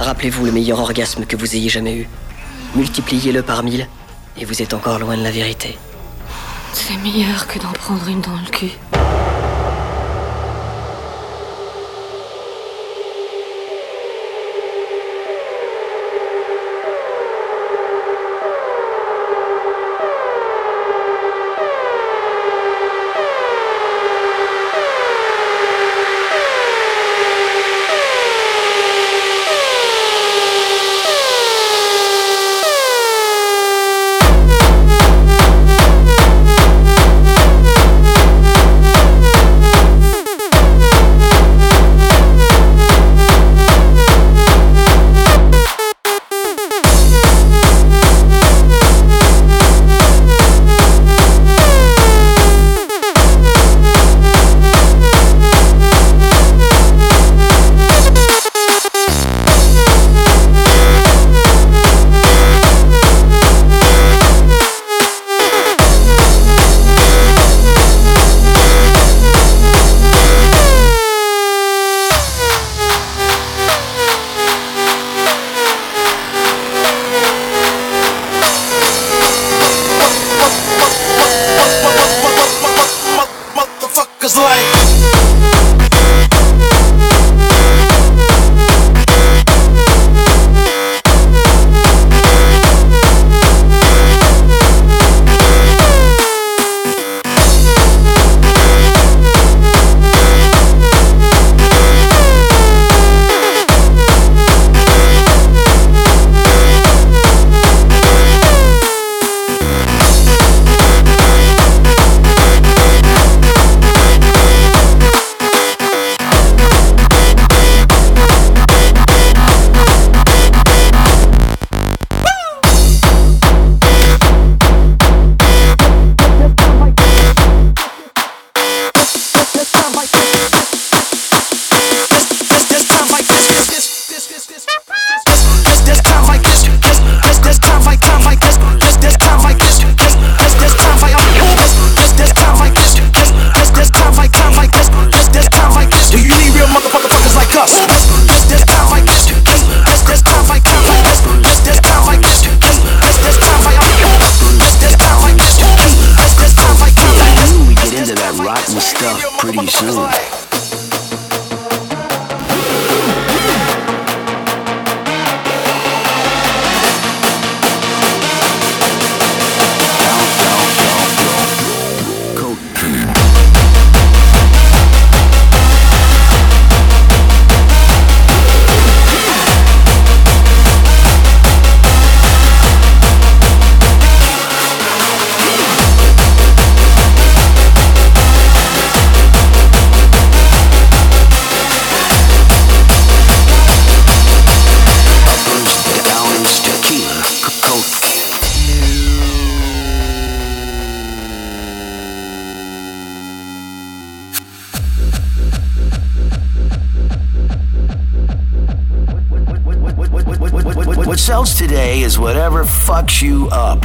Rappelez-vous le meilleur orgasme que vous ayez jamais eu. Multipliez-le par mille, et vous êtes encore loin de la vérité. C'est meilleur que d'en prendre une dans le cul. Fucks you up.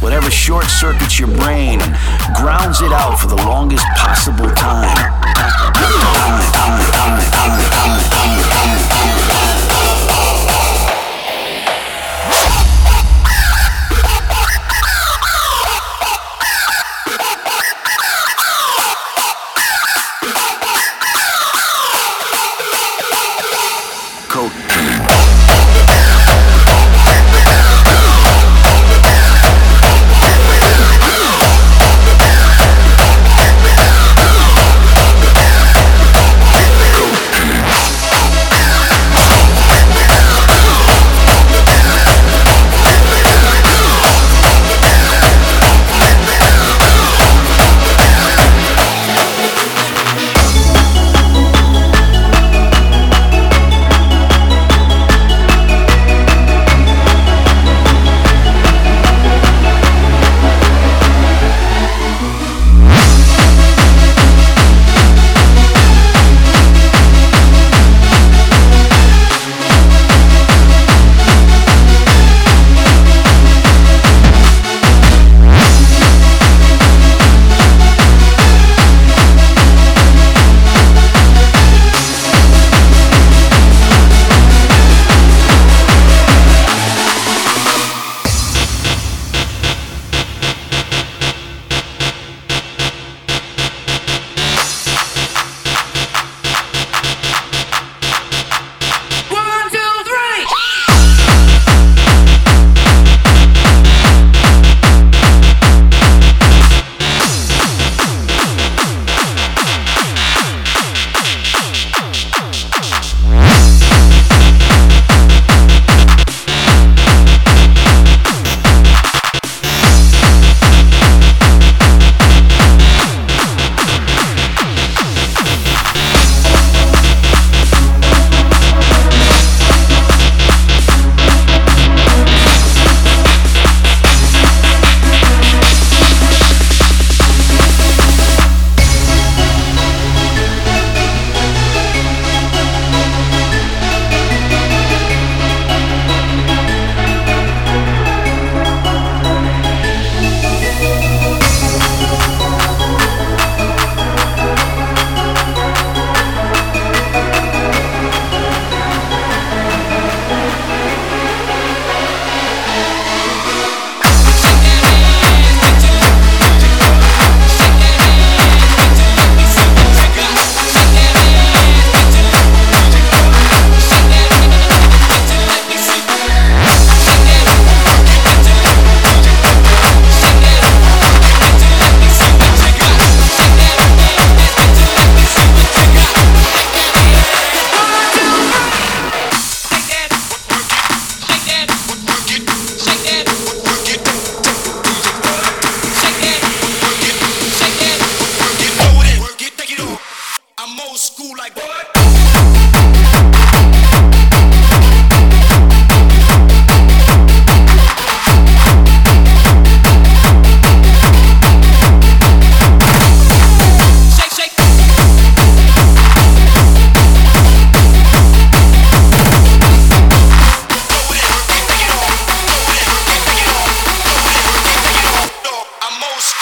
Whatever short circuits your brain and grounds it out for the longest possible time. time, time, time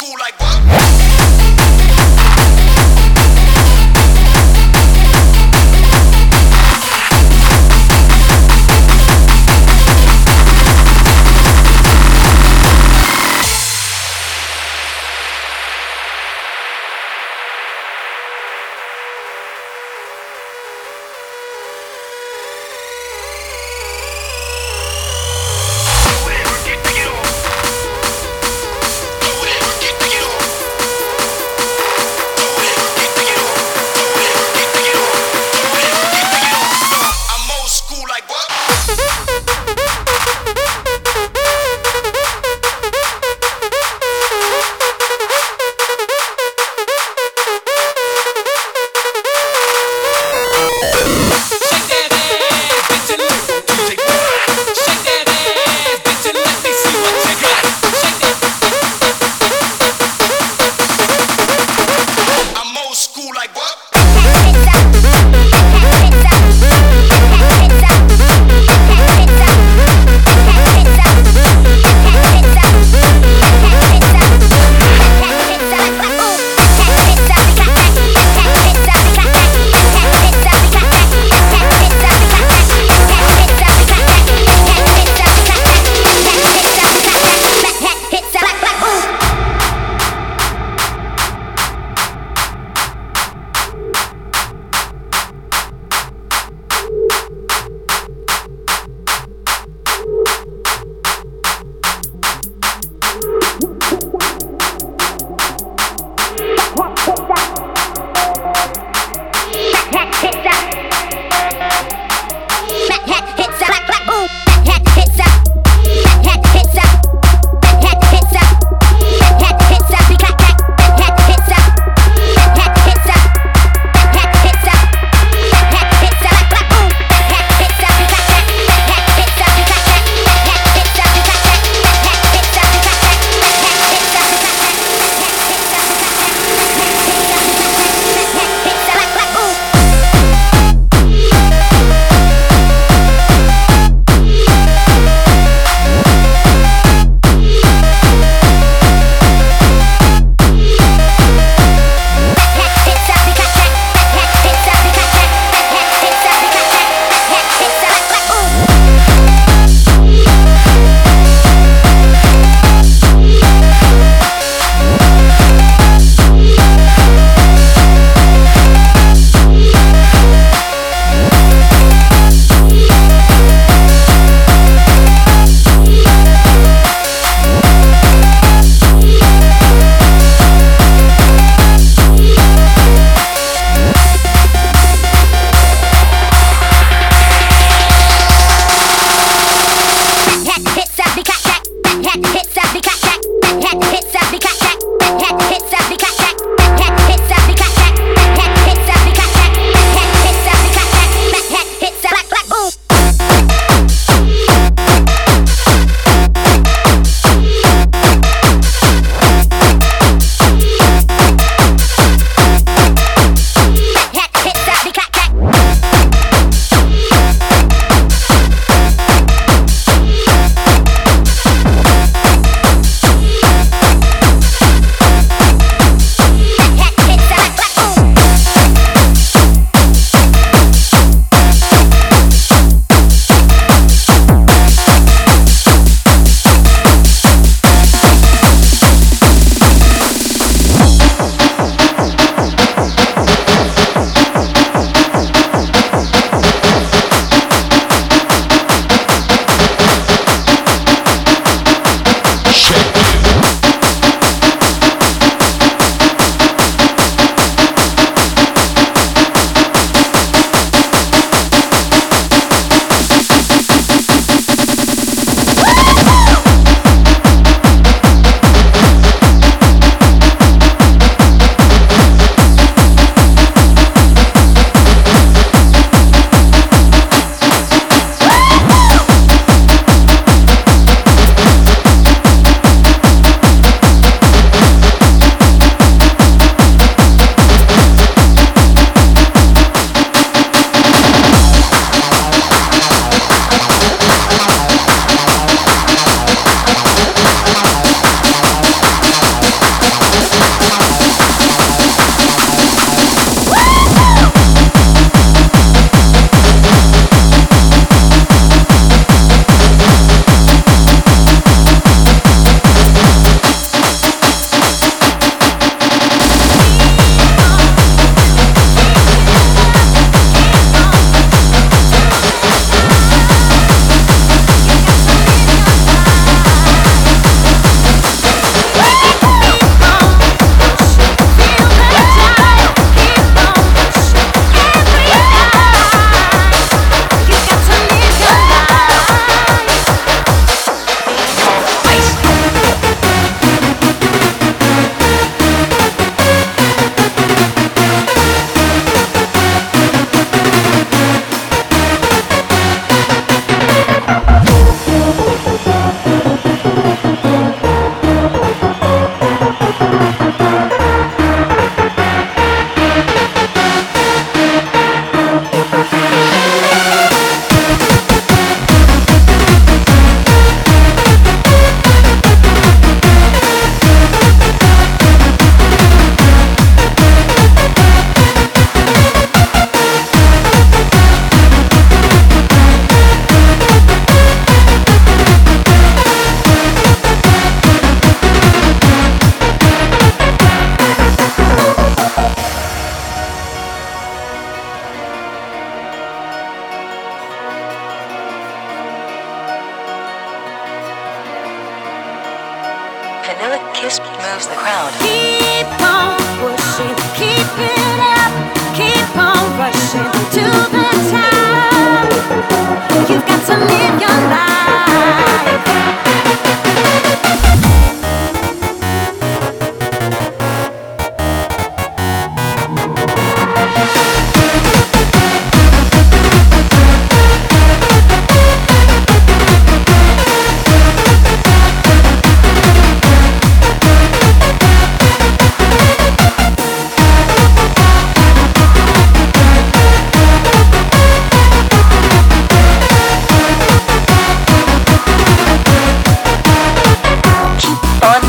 School like what?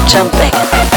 jumping.